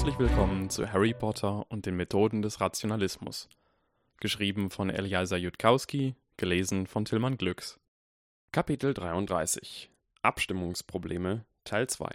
Herzlich willkommen zu Harry Potter und den Methoden des Rationalismus. Geschrieben von Eliasa Jutkowski, gelesen von Tillmann Glücks. Kapitel 33 Abstimmungsprobleme Teil 2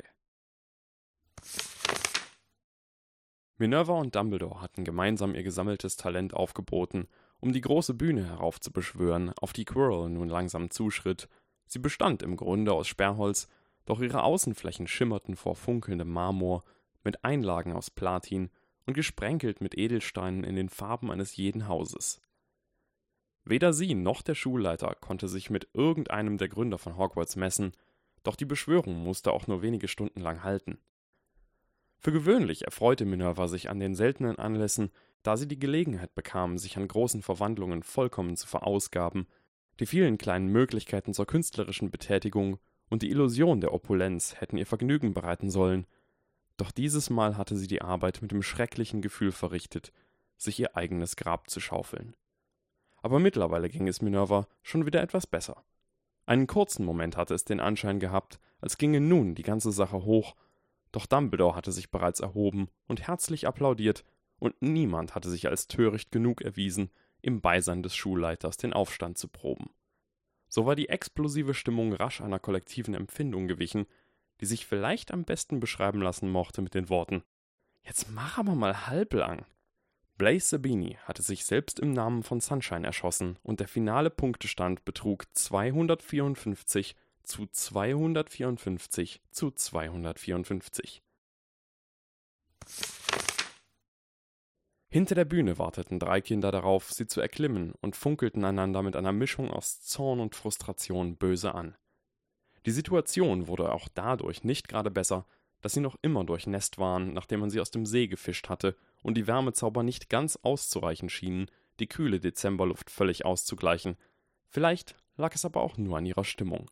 Minerva und Dumbledore hatten gemeinsam ihr gesammeltes Talent aufgeboten, um die große Bühne heraufzubeschwören, auf die Quirrell nun langsam zuschritt. Sie bestand im Grunde aus Sperrholz, doch ihre Außenflächen schimmerten vor funkelndem Marmor, mit Einlagen aus Platin und gesprenkelt mit Edelsteinen in den Farben eines jeden Hauses. Weder sie noch der Schulleiter konnte sich mit irgendeinem der Gründer von Hogwarts messen, doch die Beschwörung musste auch nur wenige Stunden lang halten. Für gewöhnlich erfreute Minerva sich an den seltenen Anlässen, da sie die Gelegenheit bekam, sich an großen Verwandlungen vollkommen zu verausgaben, die vielen kleinen Möglichkeiten zur künstlerischen Betätigung und die Illusion der Opulenz hätten ihr Vergnügen bereiten sollen, doch dieses Mal hatte sie die Arbeit mit dem schrecklichen Gefühl verrichtet, sich ihr eigenes Grab zu schaufeln. Aber mittlerweile ging es Minerva schon wieder etwas besser. Einen kurzen Moment hatte es den Anschein gehabt, als ginge nun die ganze Sache hoch, doch Dumbledore hatte sich bereits erhoben und herzlich applaudiert, und niemand hatte sich als töricht genug erwiesen, im Beisein des Schulleiters den Aufstand zu proben. So war die explosive Stimmung rasch einer kollektiven Empfindung gewichen, die sich vielleicht am besten beschreiben lassen mochte mit den Worten Jetzt mach aber mal halblang. Blaze Sabini hatte sich selbst im Namen von Sunshine erschossen und der finale Punktestand betrug 254 zu 254 zu 254. Hinter der Bühne warteten drei Kinder darauf, sie zu erklimmen und funkelten einander mit einer Mischung aus Zorn und Frustration böse an. Die Situation wurde auch dadurch nicht gerade besser, dass sie noch immer durchnässt waren, nachdem man sie aus dem See gefischt hatte und die Wärmezauber nicht ganz auszureichen schienen, die kühle Dezemberluft völlig auszugleichen. Vielleicht lag es aber auch nur an ihrer Stimmung.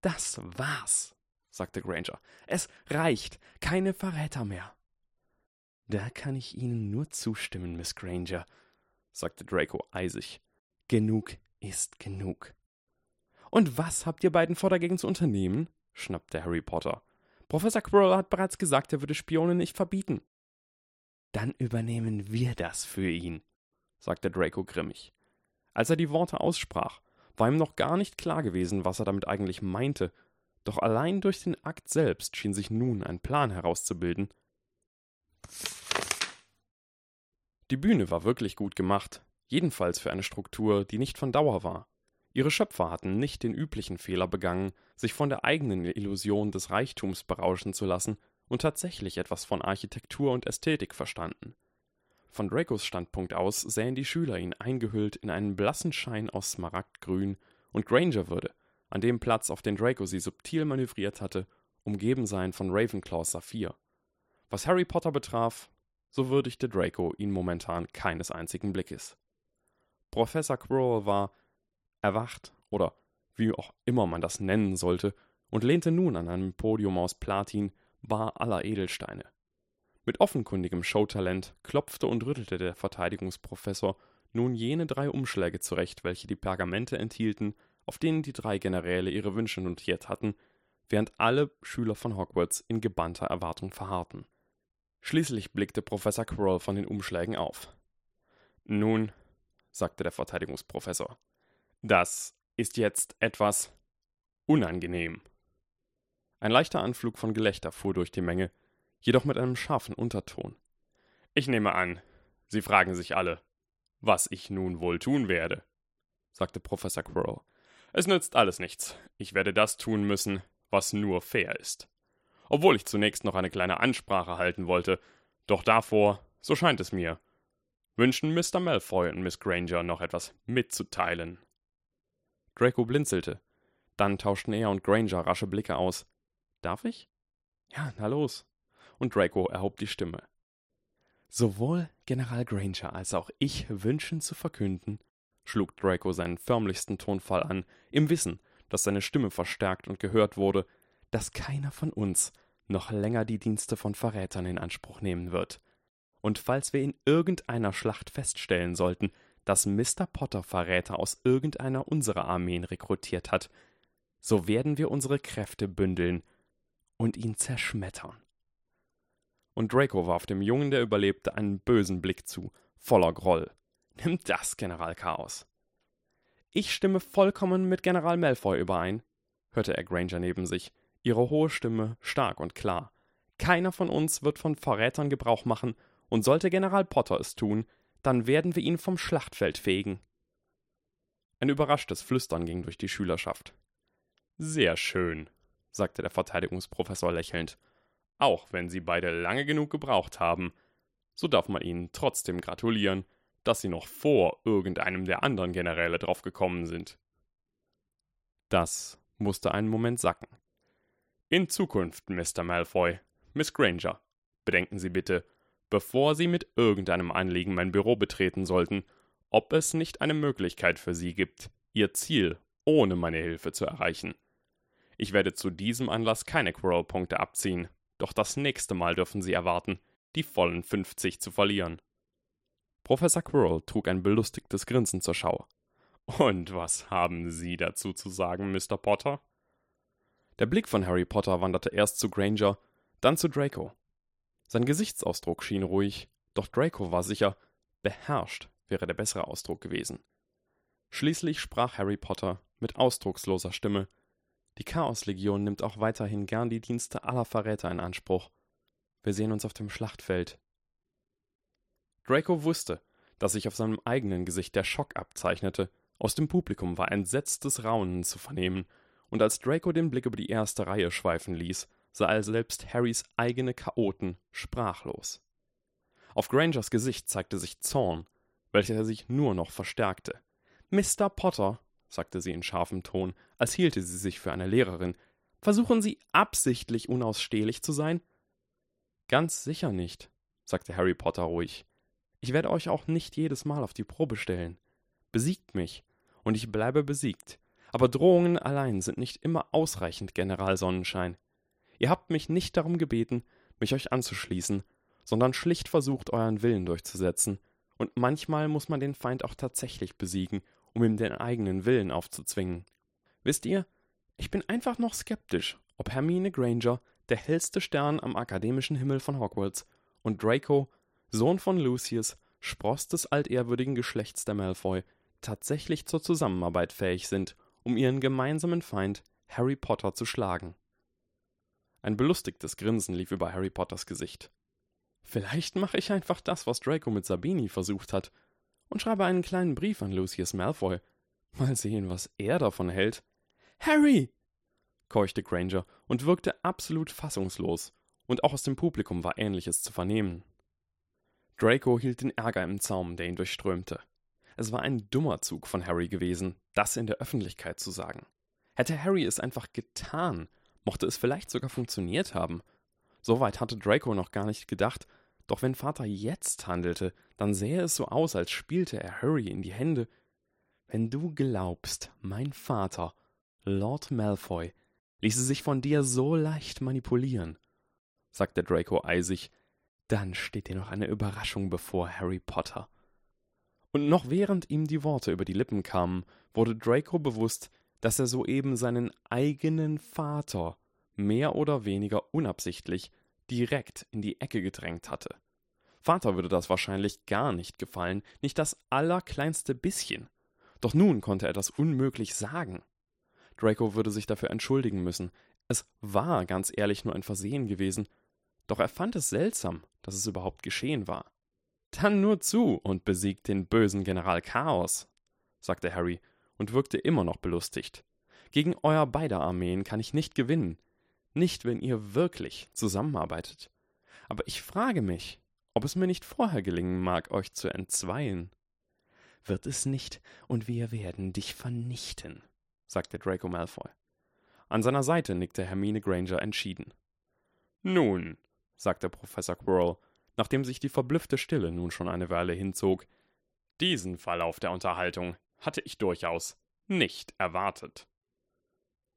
Das war's, sagte Granger. Es reicht. Keine Verräter mehr. Da kann ich Ihnen nur zustimmen, Miss Granger, sagte Draco eisig. Genug ist genug. Und was habt ihr beiden vor dagegen zu unternehmen? schnappte Harry Potter. Professor Quirrell hat bereits gesagt, er würde Spione nicht verbieten. Dann übernehmen wir das für ihn, sagte Draco grimmig. Als er die Worte aussprach, war ihm noch gar nicht klar gewesen, was er damit eigentlich meinte, doch allein durch den Akt selbst schien sich nun ein Plan herauszubilden. Die Bühne war wirklich gut gemacht, jedenfalls für eine Struktur, die nicht von Dauer war. Ihre Schöpfer hatten nicht den üblichen Fehler begangen, sich von der eigenen Illusion des Reichtums berauschen zu lassen und tatsächlich etwas von Architektur und Ästhetik verstanden. Von Dracos Standpunkt aus sähen die Schüler ihn eingehüllt in einen blassen Schein aus Smaragdgrün, und Granger würde, an dem Platz, auf den Draco sie subtil manövriert hatte, umgeben sein von Ravenclaws Saphir. Was Harry Potter betraf, so würdigte Draco ihn momentan keines einzigen Blickes. Professor Quirrell war, erwacht oder wie auch immer man das nennen sollte, und lehnte nun an einem Podium aus Platin, bar aller Edelsteine. Mit offenkundigem Showtalent klopfte und rüttelte der Verteidigungsprofessor nun jene drei Umschläge zurecht, welche die Pergamente enthielten, auf denen die drei Generäle ihre Wünsche notiert hatten, während alle Schüler von Hogwarts in gebannter Erwartung verharrten. Schließlich blickte Professor Quirrell von den Umschlägen auf. Nun, sagte der Verteidigungsprofessor, das ist jetzt etwas unangenehm. Ein leichter Anflug von Gelächter fuhr durch die Menge, jedoch mit einem scharfen Unterton. Ich nehme an, Sie fragen sich alle, was ich nun wohl tun werde, sagte Professor Quirrell. Es nützt alles nichts. Ich werde das tun müssen, was nur fair ist. Obwohl ich zunächst noch eine kleine Ansprache halten wollte, doch davor, so scheint es mir, wünschen Mr. Malfoy und Miss Granger noch etwas mitzuteilen. Draco blinzelte. Dann tauschten er und Granger rasche Blicke aus. Darf ich? Ja, na los. Und Draco erhob die Stimme. Sowohl General Granger als auch ich wünschen zu verkünden, schlug Draco seinen förmlichsten Tonfall an, im Wissen, dass seine Stimme verstärkt und gehört wurde, dass keiner von uns noch länger die Dienste von Verrätern in Anspruch nehmen wird. Und falls wir in irgendeiner Schlacht feststellen sollten, dass Mr. Potter Verräter aus irgendeiner unserer Armeen rekrutiert hat, so werden wir unsere Kräfte bündeln und ihn zerschmettern. und Draco warf dem Jungen, der überlebte, einen bösen Blick zu, voller Groll. Nimm das, General Chaos. Ich stimme vollkommen mit General Malfoy überein, hörte er Granger neben sich, ihre hohe Stimme stark und klar. Keiner von uns wird von Verrätern Gebrauch machen, und sollte General Potter es tun, dann werden wir ihn vom Schlachtfeld fegen. Ein überraschtes Flüstern ging durch die Schülerschaft. Sehr schön, sagte der Verteidigungsprofessor lächelnd. Auch wenn Sie beide lange genug gebraucht haben, so darf man Ihnen trotzdem gratulieren, dass Sie noch vor irgendeinem der anderen Generäle draufgekommen sind. Das musste einen Moment sacken. In Zukunft, Mr. Malfoy, Miss Granger, bedenken Sie bitte, bevor Sie mit irgendeinem Anliegen mein Büro betreten sollten, ob es nicht eine Möglichkeit für Sie gibt, Ihr Ziel ohne meine Hilfe zu erreichen. Ich werde zu diesem Anlass keine Quirrell-Punkte abziehen, doch das nächste Mal dürfen Sie erwarten, die vollen 50 zu verlieren. Professor Quirrell trug ein belustigtes Grinsen zur Schau. Und was haben Sie dazu zu sagen, Mr. Potter? Der Blick von Harry Potter wanderte erst zu Granger, dann zu Draco. Sein Gesichtsausdruck schien ruhig, doch Draco war sicher, beherrscht wäre der bessere Ausdruck gewesen. Schließlich sprach Harry Potter mit ausdrucksloser Stimme Die Chaoslegion nimmt auch weiterhin gern die Dienste aller Verräter in Anspruch. Wir sehen uns auf dem Schlachtfeld. Draco wusste, dass sich auf seinem eigenen Gesicht der Schock abzeichnete. Aus dem Publikum war entsetztes Raunen zu vernehmen, und als Draco den Blick über die erste Reihe schweifen ließ, sah selbst Harrys eigene Chaoten sprachlos. Auf Grangers Gesicht zeigte sich Zorn, welcher sich nur noch verstärkte. Mr. Potter, sagte sie in scharfem Ton, als hielte sie sich für eine Lehrerin, versuchen Sie absichtlich unausstehlich zu sein? Ganz sicher nicht, sagte Harry Potter ruhig. Ich werde euch auch nicht jedes Mal auf die Probe stellen. Besiegt mich, und ich bleibe besiegt. Aber Drohungen allein sind nicht immer ausreichend, General Sonnenschein. Ihr habt mich nicht darum gebeten, mich euch anzuschließen, sondern schlicht versucht, euren Willen durchzusetzen. Und manchmal muss man den Feind auch tatsächlich besiegen, um ihm den eigenen Willen aufzuzwingen. Wisst ihr, ich bin einfach noch skeptisch, ob Hermine Granger, der hellste Stern am akademischen Himmel von Hogwarts, und Draco, Sohn von Lucius, Spross des altehrwürdigen Geschlechts der Malfoy, tatsächlich zur Zusammenarbeit fähig sind, um ihren gemeinsamen Feind Harry Potter zu schlagen. Ein belustigtes Grinsen lief über Harry Potters Gesicht. Vielleicht mache ich einfach das, was Draco mit Sabini versucht hat, und schreibe einen kleinen Brief an Lucius Malfoy. Mal sehen, was er davon hält. Harry! keuchte Granger und wirkte absolut fassungslos, und auch aus dem Publikum war Ähnliches zu vernehmen. Draco hielt den Ärger im Zaum, der ihn durchströmte. Es war ein dummer Zug von Harry gewesen, das in der Öffentlichkeit zu sagen. Hätte Harry es einfach getan, mochte es vielleicht sogar funktioniert haben. Soweit hatte Draco noch gar nicht gedacht, doch wenn Vater jetzt handelte, dann sähe es so aus, als spielte er Harry in die Hände. Wenn du glaubst, mein Vater, Lord Malfoy, ließe sich von dir so leicht manipulieren, sagte Draco eisig, dann steht dir noch eine Überraschung bevor, Harry Potter. Und noch während ihm die Worte über die Lippen kamen, wurde Draco bewusst, dass er soeben seinen eigenen Vater mehr oder weniger unabsichtlich direkt in die Ecke gedrängt hatte. Vater würde das wahrscheinlich gar nicht gefallen, nicht das allerkleinste bisschen. Doch nun konnte er das unmöglich sagen. Draco würde sich dafür entschuldigen müssen. Es war ganz ehrlich nur ein Versehen gewesen, doch er fand es seltsam, dass es überhaupt geschehen war. Dann nur zu und besiegt den bösen General Chaos, sagte Harry und wirkte immer noch belustigt. Gegen euer beider Armeen kann ich nicht gewinnen. Nicht, wenn ihr wirklich zusammenarbeitet. Aber ich frage mich, ob es mir nicht vorher gelingen mag, euch zu entzweien. Wird es nicht, und wir werden dich vernichten, sagte Draco Malfoy. An seiner Seite nickte Hermine Granger entschieden. Nun, sagte Professor Quirrell, nachdem sich die verblüffte Stille nun schon eine Weile hinzog. Diesen Verlauf der Unterhaltung hatte ich durchaus nicht erwartet.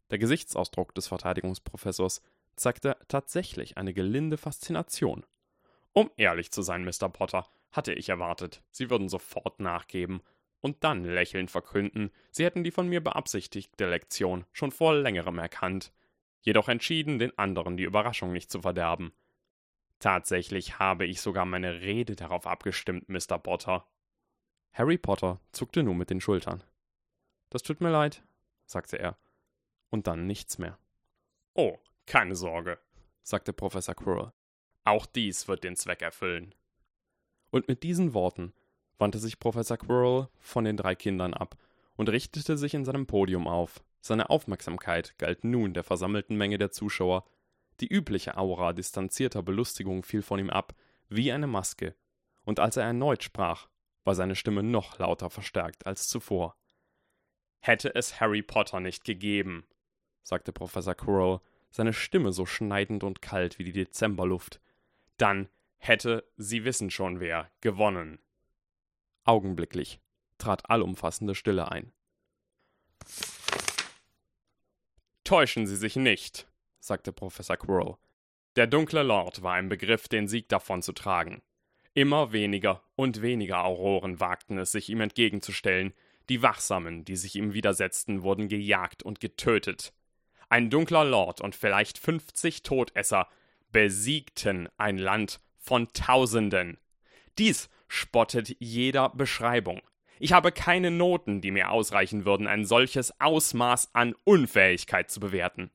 Der Gesichtsausdruck des Verteidigungsprofessors zeigte tatsächlich eine gelinde Faszination. Um ehrlich zu sein, Mr. Potter, hatte ich erwartet, Sie würden sofort nachgeben und dann lächelnd verkünden, Sie hätten die von mir beabsichtigte Lektion schon vor längerem erkannt, jedoch entschieden, den anderen die Überraschung nicht zu verderben. Tatsächlich habe ich sogar meine Rede darauf abgestimmt, Mr. Potter. Harry Potter zuckte nur mit den Schultern. Das tut mir leid, sagte er. Und dann nichts mehr. Oh, keine Sorge, sagte Professor Quirrell. Auch dies wird den Zweck erfüllen. Und mit diesen Worten wandte sich Professor Quirrell von den drei Kindern ab und richtete sich in seinem Podium auf. Seine Aufmerksamkeit galt nun der versammelten Menge der Zuschauer. Die übliche Aura distanzierter Belustigung fiel von ihm ab, wie eine Maske, und als er erneut sprach, war seine Stimme noch lauter verstärkt als zuvor. Hätte es Harry Potter nicht gegeben, sagte Professor Quirrell, seine Stimme so schneidend und kalt wie die Dezemberluft, dann hätte, Sie wissen schon wer, gewonnen. Augenblicklich trat allumfassende Stille ein. Täuschen Sie sich nicht, sagte Professor Quirrell. Der dunkle Lord war im Begriff, den Sieg davon zu tragen. Immer weniger und weniger Auroren wagten es, sich ihm entgegenzustellen. Die Wachsamen, die sich ihm widersetzten, wurden gejagt und getötet. Ein dunkler Lord und vielleicht fünfzig Todesser besiegten ein Land von Tausenden. Dies spottet jeder Beschreibung. Ich habe keine Noten, die mir ausreichen würden, ein solches Ausmaß an Unfähigkeit zu bewerten.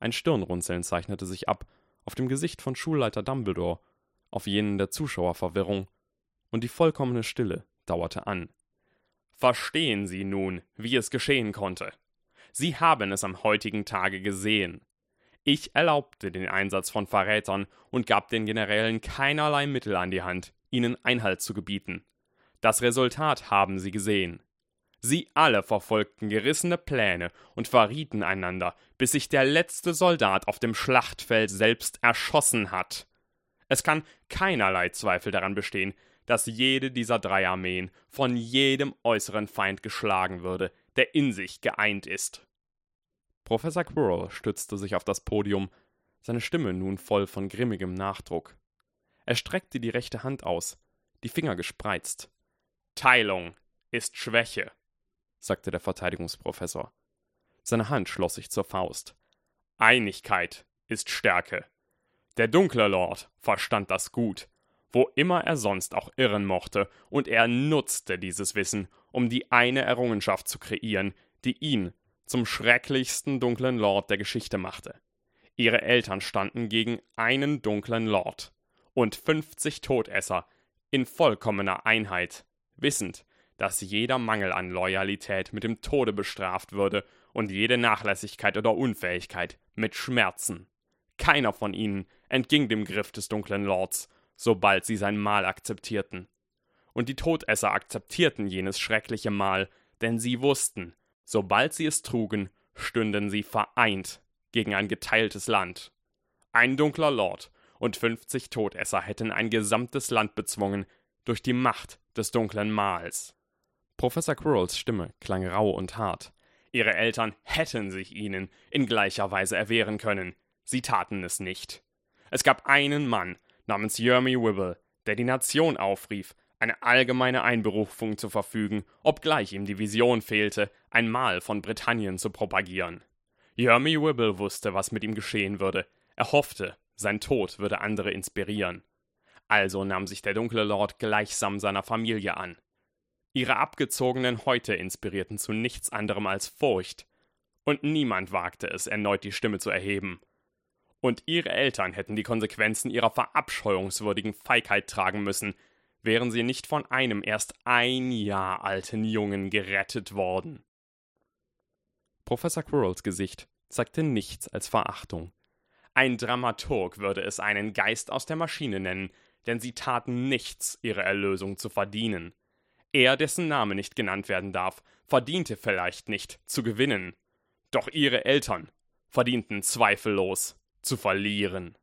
Ein Stirnrunzeln zeichnete sich ab auf dem Gesicht von Schulleiter Dumbledore, auf jenen der Zuschauer Verwirrung, und die vollkommene Stille dauerte an. Verstehen Sie nun, wie es geschehen konnte. Sie haben es am heutigen Tage gesehen. Ich erlaubte den Einsatz von Verrätern und gab den Generälen keinerlei Mittel an die Hand, ihnen Einhalt zu gebieten. Das Resultat haben Sie gesehen. Sie alle verfolgten gerissene Pläne und verrieten einander, bis sich der letzte Soldat auf dem Schlachtfeld selbst erschossen hat. Es kann keinerlei Zweifel daran bestehen, dass jede dieser drei Armeen von jedem äußeren Feind geschlagen würde, der in sich geeint ist. Professor Quirrell stützte sich auf das Podium, seine Stimme nun voll von grimmigem Nachdruck. Er streckte die rechte Hand aus, die Finger gespreizt. Teilung ist Schwäche, sagte der Verteidigungsprofessor. Seine Hand schloss sich zur Faust. Einigkeit ist Stärke. Der dunkle Lord verstand das gut, wo immer er sonst auch irren mochte, und er nutzte dieses Wissen, um die eine Errungenschaft zu kreieren, die ihn zum schrecklichsten dunklen Lord der Geschichte machte. Ihre Eltern standen gegen einen dunklen Lord und fünfzig Todesser in vollkommener Einheit, wissend, dass jeder Mangel an Loyalität mit dem Tode bestraft würde und jede Nachlässigkeit oder Unfähigkeit mit Schmerzen. Keiner von ihnen entging dem Griff des dunklen Lords, sobald sie sein Mahl akzeptierten. Und die Todesser akzeptierten jenes schreckliche Mahl, denn sie wussten, sobald sie es trugen, stünden sie vereint gegen ein geteiltes Land. Ein dunkler Lord und fünfzig Todesser hätten ein gesamtes Land bezwungen durch die Macht des dunklen Mahls. Professor Quirrells Stimme klang rau und hart. Ihre Eltern hätten sich ihnen in gleicher Weise erwehren können, Sie taten es nicht. Es gab einen Mann namens Jeremy Wibble, der die Nation aufrief, eine allgemeine Einberufung zu verfügen, obgleich ihm die Vision fehlte, ein Mahl von Britannien zu propagieren. Jeremy Wibble wusste, was mit ihm geschehen würde. Er hoffte, sein Tod würde andere inspirieren. Also nahm sich der dunkle Lord gleichsam seiner Familie an. Ihre abgezogenen Häute inspirierten zu nichts anderem als Furcht, und niemand wagte es, erneut die Stimme zu erheben und ihre Eltern hätten die Konsequenzen ihrer verabscheuungswürdigen Feigheit tragen müssen, wären sie nicht von einem erst ein Jahr alten Jungen gerettet worden. Professor Quirrells Gesicht zeigte nichts als Verachtung. Ein Dramaturg würde es einen Geist aus der Maschine nennen, denn sie taten nichts, ihre Erlösung zu verdienen. Er, dessen Name nicht genannt werden darf, verdiente vielleicht nicht zu gewinnen. Doch ihre Eltern verdienten zweifellos zu verlieren.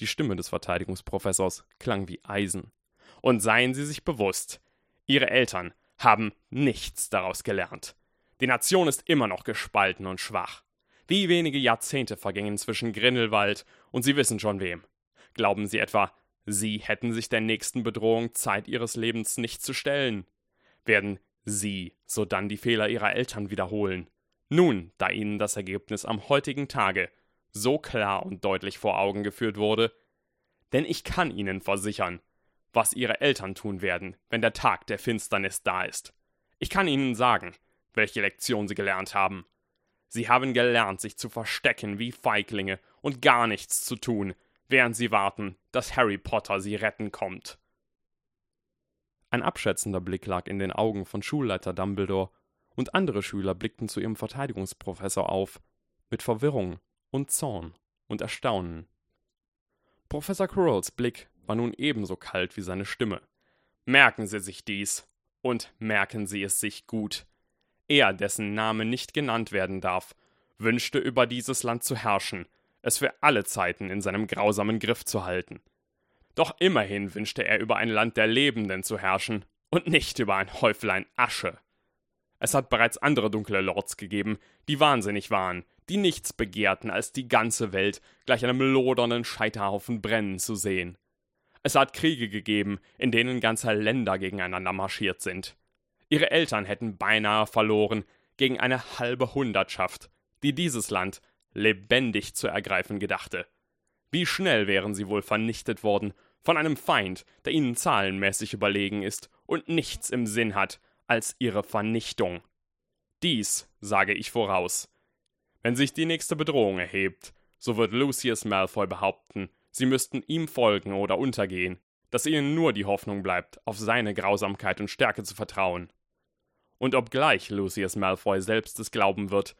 Die Stimme des Verteidigungsprofessors klang wie Eisen. Und seien Sie sich bewusst, Ihre Eltern haben nichts daraus gelernt. Die Nation ist immer noch gespalten und schwach. Wie wenige Jahrzehnte vergingen zwischen Grindelwald und Sie wissen schon wem. Glauben Sie etwa, Sie hätten sich der nächsten Bedrohung Zeit Ihres Lebens nicht zu stellen? Werden Sie sodann die Fehler Ihrer Eltern wiederholen? Nun, da Ihnen das Ergebnis am heutigen Tage so klar und deutlich vor Augen geführt wurde, Denn ich kann Ihnen versichern, was Ihre Eltern tun werden, wenn der Tag der Finsternis da ist. Ich kann Ihnen sagen, welche Lektion Sie gelernt haben. Sie haben gelernt, sich zu verstecken wie Feiglinge und gar nichts zu tun, während Sie warten, dass Harry Potter Sie retten kommt. Ein abschätzender Blick lag in den Augen von Schulleiter Dumbledore, und andere Schüler blickten zu ihrem Verteidigungsprofessor auf, mit Verwirrung und Zorn und Erstaunen. Professor Quirrells Blick war nun ebenso kalt wie seine Stimme. Merken Sie sich dies, und merken Sie es sich gut. Er, dessen Name nicht genannt werden darf, wünschte über dieses Land zu herrschen, es für alle Zeiten in seinem grausamen Griff zu halten. Doch immerhin wünschte er über ein Land der Lebenden zu herrschen und nicht über ein Häuflein Asche. Es hat bereits andere dunkle Lords gegeben, die wahnsinnig waren, die nichts begehrten, als die ganze Welt gleich einem lodernden Scheiterhaufen brennen zu sehen. Es hat Kriege gegeben, in denen ganze Länder gegeneinander marschiert sind. Ihre Eltern hätten beinahe verloren gegen eine halbe Hundertschaft, die dieses Land lebendig zu ergreifen gedachte. Wie schnell wären sie wohl vernichtet worden von einem Feind, der ihnen zahlenmäßig überlegen ist und nichts im Sinn hat als ihre Vernichtung. Dies sage ich voraus. Wenn sich die nächste Bedrohung erhebt, so wird Lucius Malfoy behaupten, sie müssten ihm folgen oder untergehen, dass ihnen nur die Hoffnung bleibt, auf seine Grausamkeit und Stärke zu vertrauen. Und obgleich Lucius Malfoy selbst es glauben wird,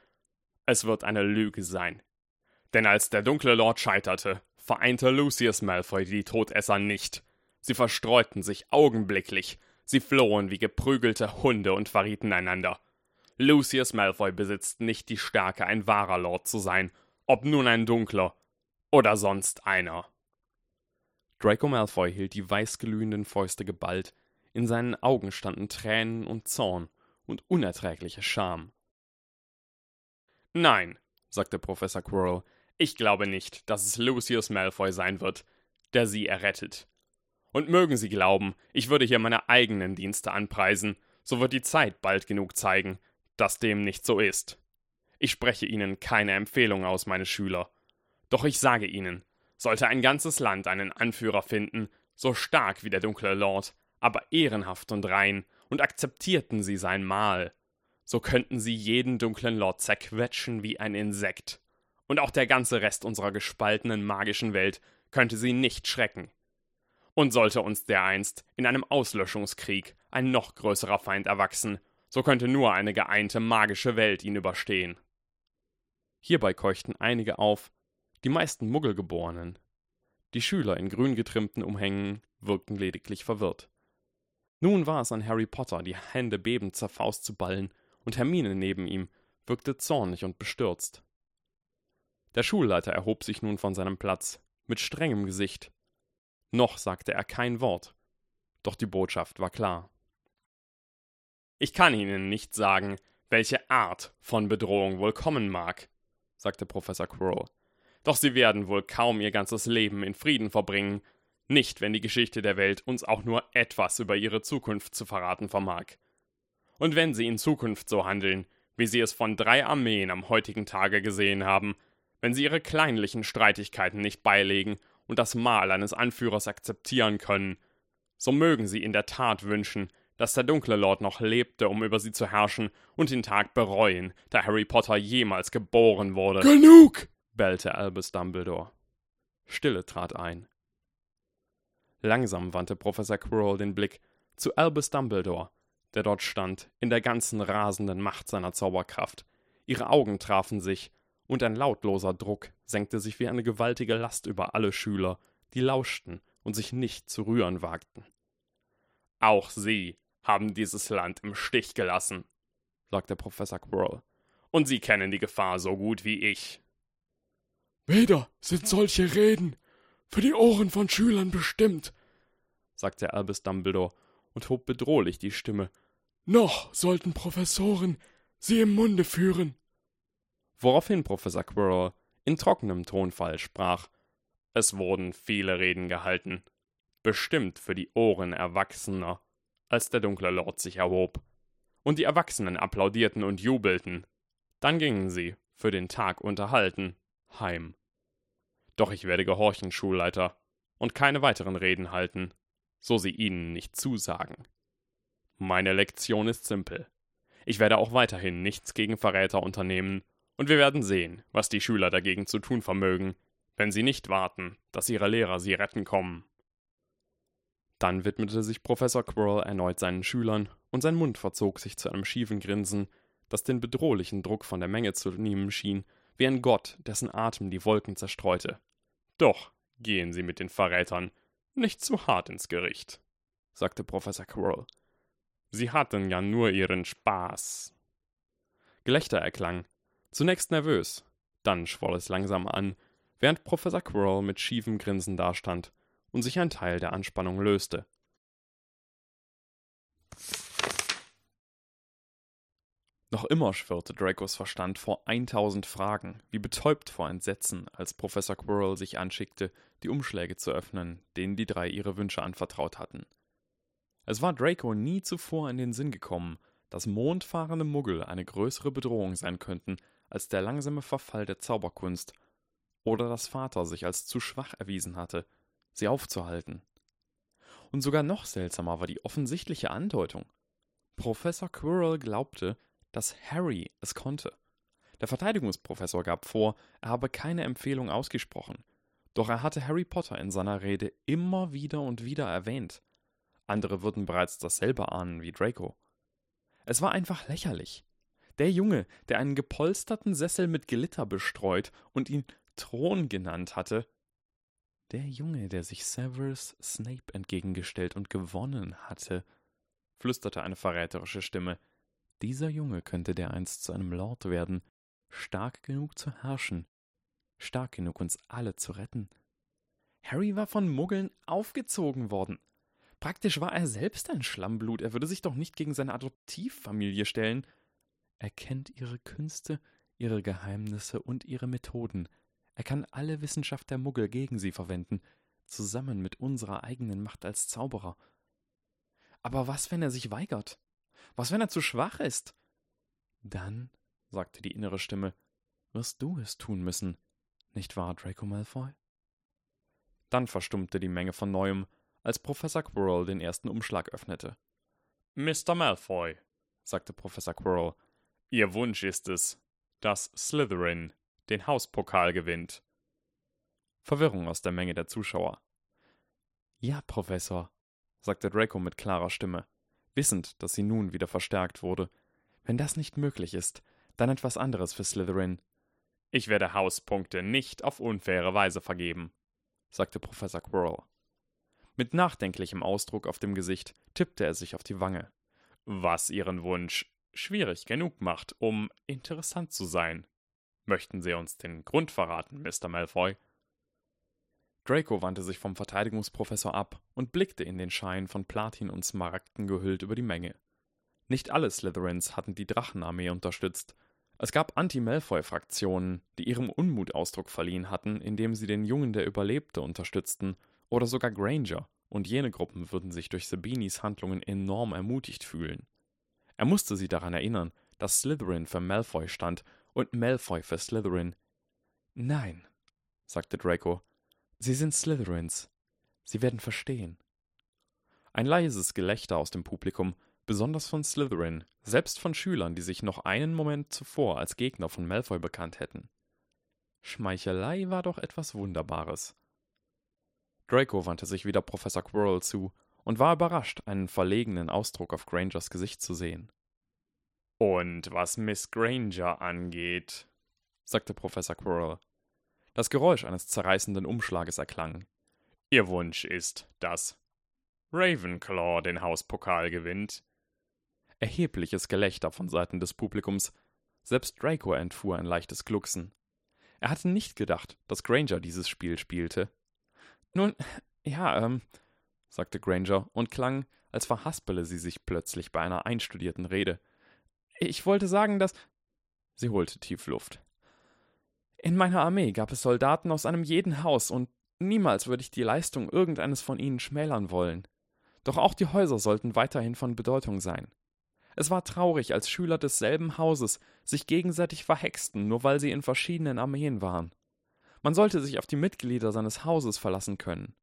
es wird eine Lüge sein. Denn als der dunkle Lord scheiterte, vereinte Lucius Malfoy die Todesser nicht. Sie verstreuten sich augenblicklich, sie flohen wie geprügelte Hunde und verrieten einander. Lucius Malfoy besitzt nicht die Stärke, ein wahrer Lord zu sein, ob nun ein dunkler oder sonst einer. Draco Malfoy hielt die weißglühenden Fäuste geballt, in seinen Augen standen Tränen und Zorn und unerträgliche Scham. Nein, sagte Professor Quirrell, ich glaube nicht, dass es Lucius Malfoy sein wird, der sie errettet. Und mögen Sie glauben, ich würde hier meine eigenen Dienste anpreisen, so wird die Zeit bald genug zeigen, dass dem nicht so ist. Ich spreche Ihnen keine Empfehlung aus, meine Schüler. Doch ich sage Ihnen, sollte ein ganzes Land einen Anführer finden, so stark wie der dunkle Lord, aber ehrenhaft und rein, und akzeptierten sie sein Mahl, so könnten sie jeden dunklen Lord zerquetschen wie ein Insekt. Und auch der ganze Rest unserer gespaltenen magischen Welt könnte sie nicht schrecken. Und sollte uns dereinst in einem Auslöschungskrieg ein noch größerer Feind erwachsen, so könnte nur eine geeinte magische Welt ihn überstehen. Hierbei keuchten einige auf, die meisten Muggelgeborenen. Die Schüler in grün getrimmten Umhängen wirkten lediglich verwirrt. Nun war es an Harry Potter, die Hände bebend zur Faust zu ballen und Hermine neben ihm wirkte zornig und bestürzt. Der Schulleiter erhob sich nun von seinem Platz, mit strengem Gesicht. Noch sagte er kein Wort, doch die Botschaft war klar. Ich kann Ihnen nicht sagen, welche Art von Bedrohung wohl kommen mag, sagte Professor Quirrell. Doch Sie werden wohl kaum Ihr ganzes Leben in Frieden verbringen, nicht wenn die Geschichte der Welt uns auch nur etwas über ihre Zukunft zu verraten vermag. Und wenn sie in Zukunft so handeln, wie sie es von drei Armeen am heutigen Tage gesehen haben, wenn sie ihre kleinlichen Streitigkeiten nicht beilegen und das Mahl eines Anführers akzeptieren können, so mögen sie in der Tat wünschen, dass der dunkle Lord noch lebte, um über sie zu herrschen, und den Tag bereuen, da Harry Potter jemals geboren wurde. Genug! Bellte Albus Dumbledore. Stille trat ein. Langsam wandte Professor Quirrell den Blick zu Albus Dumbledore, der dort stand, in der ganzen rasenden Macht seiner Zauberkraft. Ihre Augen trafen sich, und ein lautloser Druck senkte sich wie eine gewaltige Last über alle Schüler, die lauschten und sich nicht zu rühren wagten. Auch Sie haben dieses Land im Stich gelassen, sagte Professor Quirrell, und Sie kennen die Gefahr so gut wie ich. Weder sind solche Reden für die Ohren von Schülern bestimmt, sagte Albus Dumbledore und hob bedrohlich die Stimme. Noch sollten Professoren sie im Munde führen. Woraufhin Professor Quirrell in trockenem Tonfall sprach: Es wurden viele Reden gehalten, bestimmt für die Ohren Erwachsener, als der dunkle Lord sich erhob. Und die Erwachsenen applaudierten und jubelten. Dann gingen sie, für den Tag unterhalten, heim. Doch ich werde gehorchen, Schulleiter. und keine weiteren Reden halten, so sie ihnen nicht zusagen. Meine Lektion ist simpel. Ich werde auch weiterhin nichts gegen Verräter unternehmen, und wir werden sehen, was die Schüler dagegen zu tun vermögen, wenn sie nicht warten, dass ihre Lehrer sie retten kommen. Dann widmete sich Professor Quirrell erneut seinen Schülern, und sein Mund verzog sich zu einem schiefen Grinsen, das den bedrohlichen Druck von der Menge zu nehmen schien, wie ein Gott, dessen Atem die Wolken zerstreute. Doch gehen Sie mit den Verrätern nicht zu hart ins Gericht, sagte Professor Quirrell. Sie hatten ja nur ihren Spaß. Gelächter erklang, zunächst nervös, dann schwoll es langsam an, während Professor Quirrell mit schiefem Grinsen dastand und sich ein Teil der Anspannung löste. Noch immer schwirrte Dracos Verstand vor 1000 Fragen, wie betäubt vor Entsetzen, als Professor Quirrell sich anschickte, die Umschläge zu öffnen, denen die drei ihre Wünsche anvertraut hatten. Es war Draco nie zuvor in den Sinn gekommen, dass mondfahrende Muggel eine größere Bedrohung sein könnten als der langsame Verfall der Zauberkunst, oder dass Vater sich als zu schwach erwiesen hatte, sie aufzuhalten. Und sogar noch seltsamer war die offensichtliche Andeutung. Professor Quirrell glaubte, dass Harry es konnte. Der Verteidigungsprofessor gab vor, er habe keine Empfehlung ausgesprochen, doch er hatte Harry Potter in seiner Rede immer wieder und wieder erwähnt. Andere würden bereits dasselbe ahnen wie Draco. Es war einfach lächerlich. Der Junge, der einen gepolsterten Sessel mit Glitter bestreut und ihn Thron genannt hatte, der Junge, der sich Severus Snape entgegengestellt und gewonnen hatte, flüsterte eine verräterische Stimme, dieser Junge könnte dereinst zu einem Lord werden, stark genug zu herrschen, stark genug uns alle zu retten. Harry war von Muggeln aufgezogen worden. Praktisch war er selbst ein Schlammblut, er würde sich doch nicht gegen seine Adoptivfamilie stellen. Er kennt ihre Künste, ihre Geheimnisse und ihre Methoden. Er kann alle Wissenschaft der Muggel gegen sie verwenden, zusammen mit unserer eigenen Macht als Zauberer. Aber was, wenn er sich weigert? Was, wenn er zu schwach ist? Dann, sagte die innere Stimme, wirst du es tun müssen, nicht wahr, Draco Malfoy? Dann verstummte die Menge von neuem, als Professor Quirrell den ersten Umschlag öffnete. Mr. Malfoy, sagte Professor Quirrell, Ihr Wunsch ist es, dass Slytherin den Hauspokal gewinnt. Verwirrung aus der Menge der Zuschauer. Ja, Professor, sagte Draco mit klarer Stimme wissend, dass sie nun wieder verstärkt wurde. Wenn das nicht möglich ist, dann etwas anderes für Slytherin. Ich werde Hauspunkte nicht auf unfaire Weise vergeben, sagte Professor Quirrell. Mit nachdenklichem Ausdruck auf dem Gesicht tippte er sich auf die Wange. Was Ihren Wunsch schwierig genug macht, um interessant zu sein. Möchten Sie uns den Grund verraten, Mr. Malfoy? Draco wandte sich vom Verteidigungsprofessor ab und blickte in den Schein von Platin und Smaragden gehüllt über die Menge. Nicht alle Slytherins hatten die Drachenarmee unterstützt. Es gab Anti-Malfoy-Fraktionen, die ihrem Unmut Ausdruck verliehen hatten, indem sie den Jungen, der überlebte, unterstützten, oder sogar Granger, und jene Gruppen würden sich durch Sabinis Handlungen enorm ermutigt fühlen. Er musste sie daran erinnern, dass Slytherin für Malfoy stand und Malfoy für Slytherin. Nein, sagte Draco, Sie sind Slytherins. Sie werden verstehen. Ein leises Gelächter aus dem Publikum, besonders von Slytherin, selbst von Schülern, die sich noch einen Moment zuvor als Gegner von Malfoy bekannt hätten. Schmeichelei war doch etwas Wunderbares. Draco wandte sich wieder Professor Quirrell zu und war überrascht, einen verlegenen Ausdruck auf Grangers Gesicht zu sehen. Und was Miss Granger angeht, sagte Professor Quirrell, das Geräusch eines zerreißenden Umschlages erklang. Ihr Wunsch ist, dass Ravenclaw den Hauspokal gewinnt. Erhebliches Gelächter von Seiten des Publikums. Selbst Draco entfuhr ein leichtes Glucksen. Er hatte nicht gedacht, dass Granger dieses Spiel spielte. Nun, ja, ähm, sagte Granger und klang, als verhaspele sie sich plötzlich bei einer einstudierten Rede. Ich wollte sagen, dass. Sie holte tief Luft. In meiner Armee gab es Soldaten aus einem jeden Haus, und niemals würde ich die Leistung irgendeines von ihnen schmälern wollen. Doch auch die Häuser sollten weiterhin von Bedeutung sein. Es war traurig, als Schüler desselben Hauses sich gegenseitig verhexten, nur weil sie in verschiedenen Armeen waren. Man sollte sich auf die Mitglieder seines Hauses verlassen können.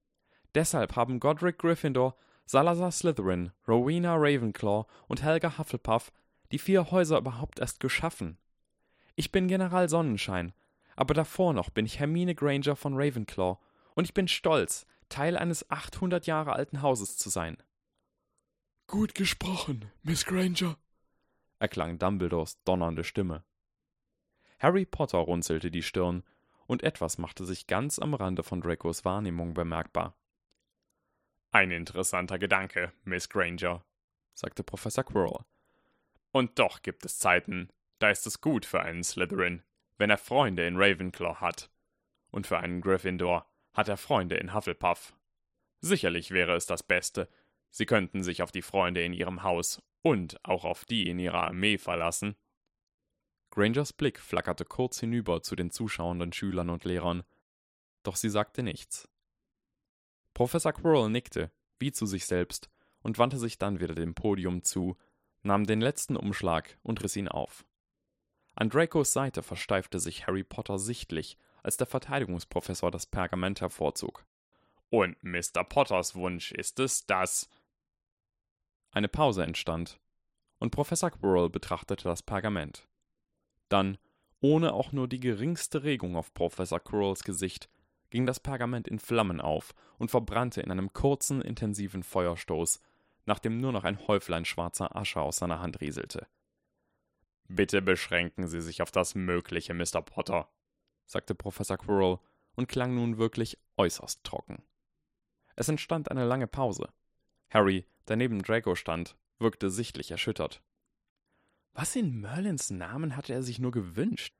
Deshalb haben Godric Gryffindor, Salazar Slytherin, Rowena Ravenclaw und Helga Hufflepuff die vier Häuser überhaupt erst geschaffen. Ich bin General Sonnenschein, aber davor noch bin ich Hermine Granger von Ravenclaw und ich bin stolz, Teil eines 800 Jahre alten Hauses zu sein. Gut gesprochen, Miss Granger, erklang Dumbledores donnernde Stimme. Harry Potter runzelte die Stirn, und etwas machte sich ganz am Rande von Dracos Wahrnehmung bemerkbar. Ein interessanter Gedanke, Miss Granger, sagte Professor Quirrell. Und doch gibt es Zeiten, da ist es gut für einen Slytherin, wenn er Freunde in Ravenclaw hat. Und für einen Gryffindor hat er Freunde in Hufflepuff. Sicherlich wäre es das Beste, sie könnten sich auf die Freunde in ihrem Haus und auch auf die in ihrer Armee verlassen. Grangers Blick flackerte kurz hinüber zu den zuschauenden Schülern und Lehrern, doch sie sagte nichts. Professor Quirrell nickte, wie zu sich selbst, und wandte sich dann wieder dem Podium zu, nahm den letzten Umschlag und riss ihn auf. An Dracos Seite versteifte sich Harry Potter sichtlich, als der Verteidigungsprofessor das Pergament hervorzog. Und Mr. Potters Wunsch ist es, dass. Eine Pause entstand, und Professor Quirrell betrachtete das Pergament. Dann, ohne auch nur die geringste Regung auf Professor Quirrells Gesicht, ging das Pergament in Flammen auf und verbrannte in einem kurzen, intensiven Feuerstoß, nachdem nur noch ein Häuflein schwarzer Asche aus seiner Hand rieselte. Bitte beschränken Sie sich auf das Mögliche, Mr. Potter, sagte Professor Quirrell und klang nun wirklich äußerst trocken. Es entstand eine lange Pause. Harry, der neben Draco stand, wirkte sichtlich erschüttert. Was in Merlins Namen hatte er sich nur gewünscht?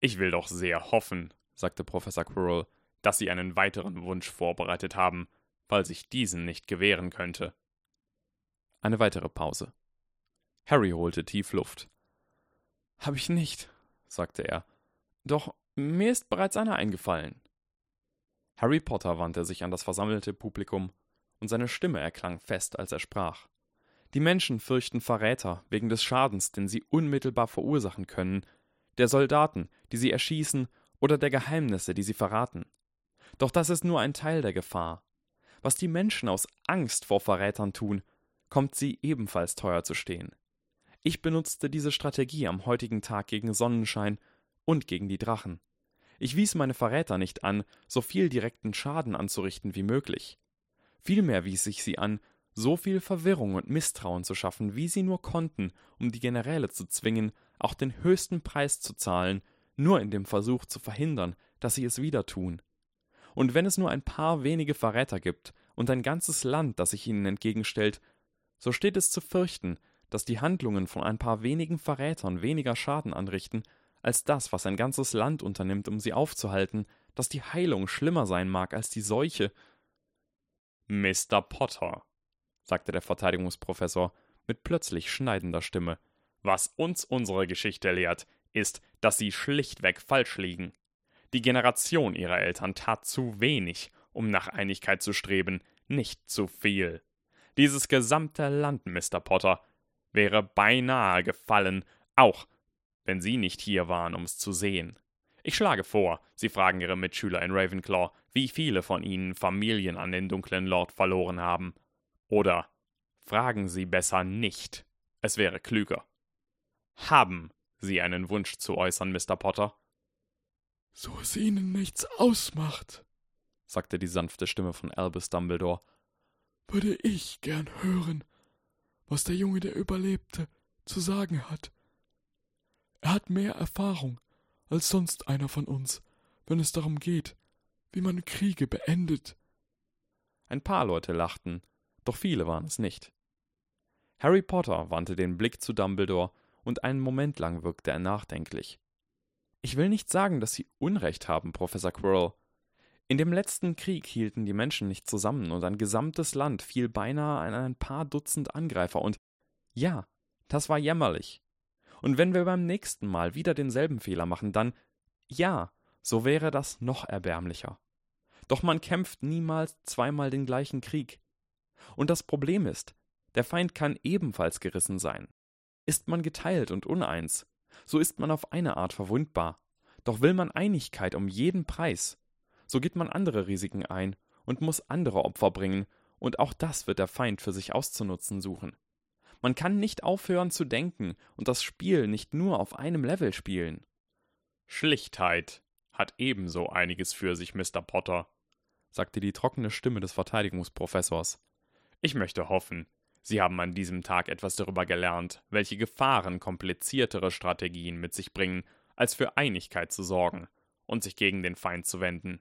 Ich will doch sehr hoffen, sagte Professor Quirrell, dass Sie einen weiteren Wunsch vorbereitet haben, falls ich diesen nicht gewähren könnte. Eine weitere Pause. Harry holte tief Luft. Hab ich nicht, sagte er. Doch mir ist bereits einer eingefallen. Harry Potter wandte sich an das versammelte Publikum, und seine Stimme erklang fest, als er sprach. Die Menschen fürchten Verräter wegen des Schadens, den sie unmittelbar verursachen können, der Soldaten, die sie erschießen, oder der Geheimnisse, die sie verraten. Doch das ist nur ein Teil der Gefahr. Was die Menschen aus Angst vor Verrätern tun, kommt sie ebenfalls teuer zu stehen. Ich benutzte diese Strategie am heutigen Tag gegen Sonnenschein und gegen die Drachen. Ich wies meine Verräter nicht an, so viel direkten Schaden anzurichten wie möglich. Vielmehr wies ich sie an, so viel Verwirrung und Misstrauen zu schaffen, wie sie nur konnten, um die Generäle zu zwingen, auch den höchsten Preis zu zahlen, nur in dem Versuch zu verhindern, dass sie es wieder tun. Und wenn es nur ein paar wenige Verräter gibt und ein ganzes Land, das sich ihnen entgegenstellt, so steht es zu fürchten, dass die Handlungen von ein paar wenigen Verrätern weniger Schaden anrichten, als das, was ein ganzes Land unternimmt, um sie aufzuhalten, dass die Heilung schlimmer sein mag als die Seuche. Mr. Potter, sagte der Verteidigungsprofessor mit plötzlich schneidender Stimme, was uns unsere Geschichte lehrt, ist, dass sie schlichtweg falsch liegen. Die Generation ihrer Eltern tat zu wenig, um nach Einigkeit zu streben, nicht zu viel. Dieses gesamte Land, Mr. Potter, wäre beinahe gefallen, auch wenn Sie nicht hier waren, um es zu sehen. Ich schlage vor, Sie fragen Ihre Mitschüler in Ravenclaw, wie viele von ihnen Familien an den dunklen Lord verloren haben. Oder fragen Sie besser nicht. Es wäre klüger. Haben Sie einen Wunsch zu äußern, Mr. Potter? So es Ihnen nichts ausmacht, sagte die sanfte Stimme von Albus Dumbledore, würde ich gern hören, was der Junge, der überlebte, zu sagen hat. Er hat mehr Erfahrung als sonst einer von uns, wenn es darum geht, wie man Kriege beendet. Ein paar Leute lachten, doch viele waren es nicht. Harry Potter wandte den Blick zu Dumbledore, und einen Moment lang wirkte er nachdenklich. Ich will nicht sagen, dass Sie Unrecht haben, Professor Quirrell. In dem letzten Krieg hielten die Menschen nicht zusammen und ein gesamtes Land fiel beinahe an ein paar Dutzend Angreifer und ja, das war jämmerlich. Und wenn wir beim nächsten Mal wieder denselben Fehler machen, dann ja, so wäre das noch erbärmlicher. Doch man kämpft niemals zweimal den gleichen Krieg. Und das Problem ist, der Feind kann ebenfalls gerissen sein. Ist man geteilt und uneins, so ist man auf eine Art verwundbar. Doch will man Einigkeit um jeden Preis, so geht man andere Risiken ein und muss andere Opfer bringen, und auch das wird der Feind für sich auszunutzen suchen. Man kann nicht aufhören zu denken und das Spiel nicht nur auf einem Level spielen. Schlichtheit hat ebenso einiges für sich, Mr. Potter, sagte die trockene Stimme des Verteidigungsprofessors. Ich möchte hoffen, Sie haben an diesem Tag etwas darüber gelernt, welche Gefahren kompliziertere Strategien mit sich bringen, als für Einigkeit zu sorgen und sich gegen den Feind zu wenden.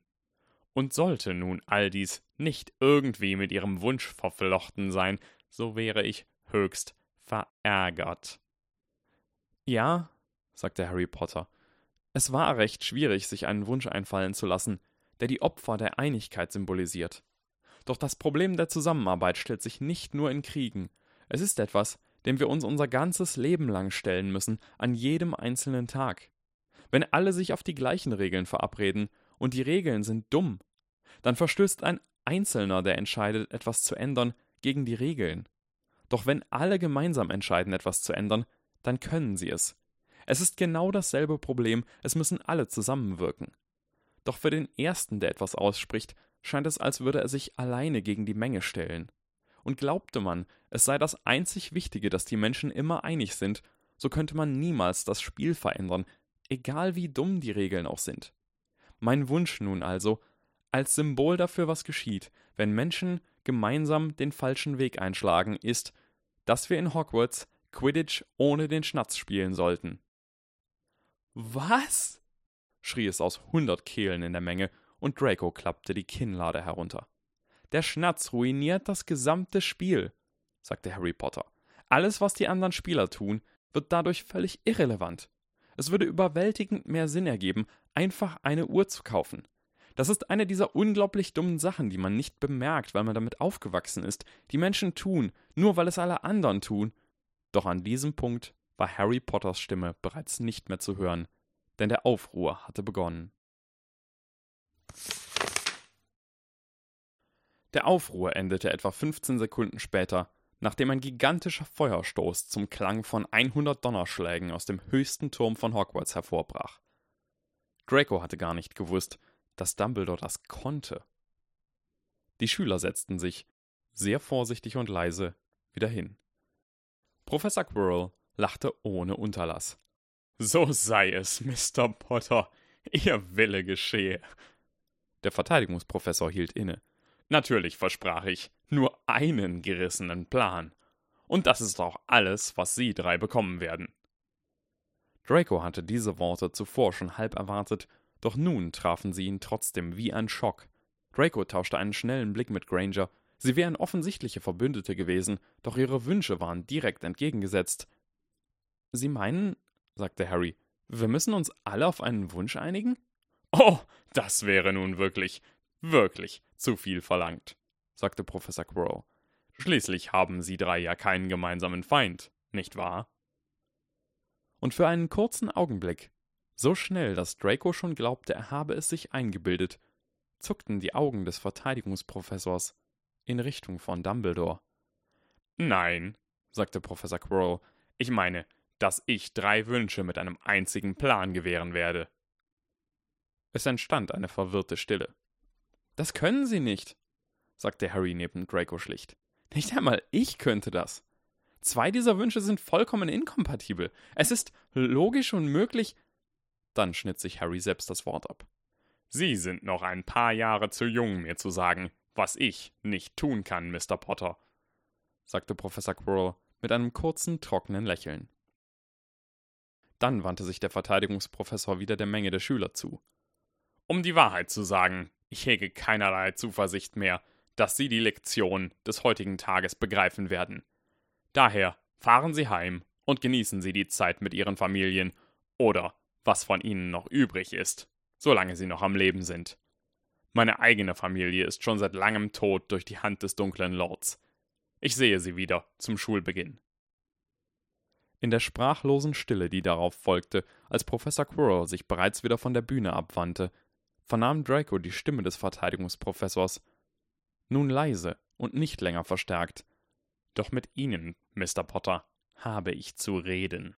Und sollte nun all dies nicht irgendwie mit Ihrem Wunsch verflochten sein, so wäre ich höchst verärgert. Ja, sagte Harry Potter, es war recht schwierig, sich einen Wunsch einfallen zu lassen, der die Opfer der Einigkeit symbolisiert. Doch das Problem der Zusammenarbeit stellt sich nicht nur in Kriegen. Es ist etwas, dem wir uns unser ganzes Leben lang stellen müssen, an jedem einzelnen Tag. Wenn alle sich auf die gleichen Regeln verabreden und die Regeln sind dumm, dann verstößt ein Einzelner, der entscheidet, etwas zu ändern, gegen die Regeln. Doch wenn alle gemeinsam entscheiden, etwas zu ändern, dann können sie es. Es ist genau dasselbe Problem, es müssen alle zusammenwirken. Doch für den Ersten, der etwas ausspricht, scheint es, als würde er sich alleine gegen die Menge stellen. Und glaubte man, es sei das einzig Wichtige, dass die Menschen immer einig sind, so könnte man niemals das Spiel verändern, egal wie dumm die Regeln auch sind. Mein Wunsch nun also, als Symbol dafür, was geschieht, wenn Menschen gemeinsam den falschen Weg einschlagen, ist, dass wir in Hogwarts Quidditch ohne den Schnatz spielen sollten. Was? schrie es aus hundert Kehlen in der Menge, und Draco klappte die Kinnlade herunter. Der Schnatz ruiniert das gesamte Spiel, sagte Harry Potter. Alles, was die anderen Spieler tun, wird dadurch völlig irrelevant. Es würde überwältigend mehr Sinn ergeben, einfach eine Uhr zu kaufen. Das ist eine dieser unglaublich dummen Sachen, die man nicht bemerkt, weil man damit aufgewachsen ist, die Menschen tun, nur weil es alle anderen tun. Doch an diesem Punkt war Harry Potters Stimme bereits nicht mehr zu hören, denn der Aufruhr hatte begonnen. Der Aufruhr endete etwa 15 Sekunden später, nachdem ein gigantischer Feuerstoß zum Klang von 100 Donnerschlägen aus dem höchsten Turm von Hogwarts hervorbrach. Draco hatte gar nicht gewusst, dass Dumbledore das konnte. Die Schüler setzten sich, sehr vorsichtig und leise, wieder hin. Professor Quirrell lachte ohne Unterlass. So sei es, Mr. Potter. Ihr Wille geschehe. Der Verteidigungsprofessor hielt inne. Natürlich versprach ich nur einen gerissenen Plan. Und das ist auch alles, was Sie drei bekommen werden. Draco hatte diese Worte zuvor schon halb erwartet doch nun trafen sie ihn trotzdem wie ein Schock. Draco tauschte einen schnellen Blick mit Granger. Sie wären offensichtliche Verbündete gewesen, doch ihre Wünsche waren direkt entgegengesetzt. Sie meinen, sagte Harry, wir müssen uns alle auf einen Wunsch einigen? Oh, das wäre nun wirklich, wirklich zu viel verlangt, sagte Professor Quirrell. Schließlich haben Sie drei ja keinen gemeinsamen Feind, nicht wahr? Und für einen kurzen Augenblick so schnell, dass Draco schon glaubte, er habe es sich eingebildet, zuckten die Augen des Verteidigungsprofessors in Richtung von Dumbledore. Nein, sagte Professor Quirrell, ich meine, dass ich drei Wünsche mit einem einzigen Plan gewähren werde. Es entstand eine verwirrte Stille. Das können Sie nicht, sagte Harry neben Draco schlicht. Nicht einmal ich könnte das. Zwei dieser Wünsche sind vollkommen inkompatibel. Es ist logisch unmöglich, dann schnitt sich Harry selbst das Wort ab. Sie sind noch ein paar Jahre zu jung, mir zu sagen, was ich nicht tun kann, Mr. Potter, sagte Professor Quirrell mit einem kurzen, trockenen Lächeln. Dann wandte sich der Verteidigungsprofessor wieder der Menge der Schüler zu. Um die Wahrheit zu sagen, ich hege keinerlei Zuversicht mehr, dass Sie die Lektion des heutigen Tages begreifen werden. Daher fahren Sie heim und genießen Sie die Zeit mit Ihren Familien oder was von ihnen noch übrig ist, solange sie noch am Leben sind. Meine eigene Familie ist schon seit langem tot durch die Hand des dunklen Lords. Ich sehe sie wieder zum Schulbeginn. In der sprachlosen Stille, die darauf folgte, als Professor Quirrell sich bereits wieder von der Bühne abwandte, vernahm Draco die Stimme des Verteidigungsprofessors, nun leise und nicht länger verstärkt. Doch mit Ihnen, Mr. Potter, habe ich zu reden.